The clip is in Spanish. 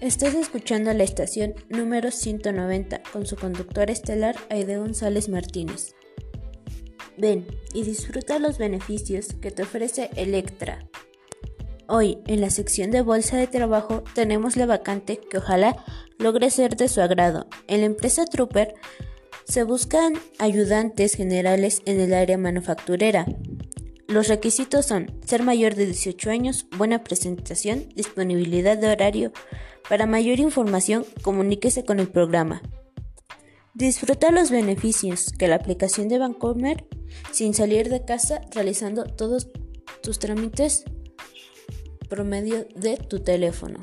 Estás escuchando la estación número 190 con su conductor estelar Aide González Martínez. Ven y disfruta los beneficios que te ofrece Electra. Hoy, en la sección de Bolsa de Trabajo, tenemos la vacante que ojalá logre ser de su agrado. En la empresa Trooper se buscan ayudantes generales en el área manufacturera. Los requisitos son ser mayor de 18 años, buena presentación, disponibilidad de horario. Para mayor información, comuníquese con el programa. Disfruta los beneficios que la aplicación de Bancomer sin salir de casa realizando todos tus trámites por medio de tu teléfono.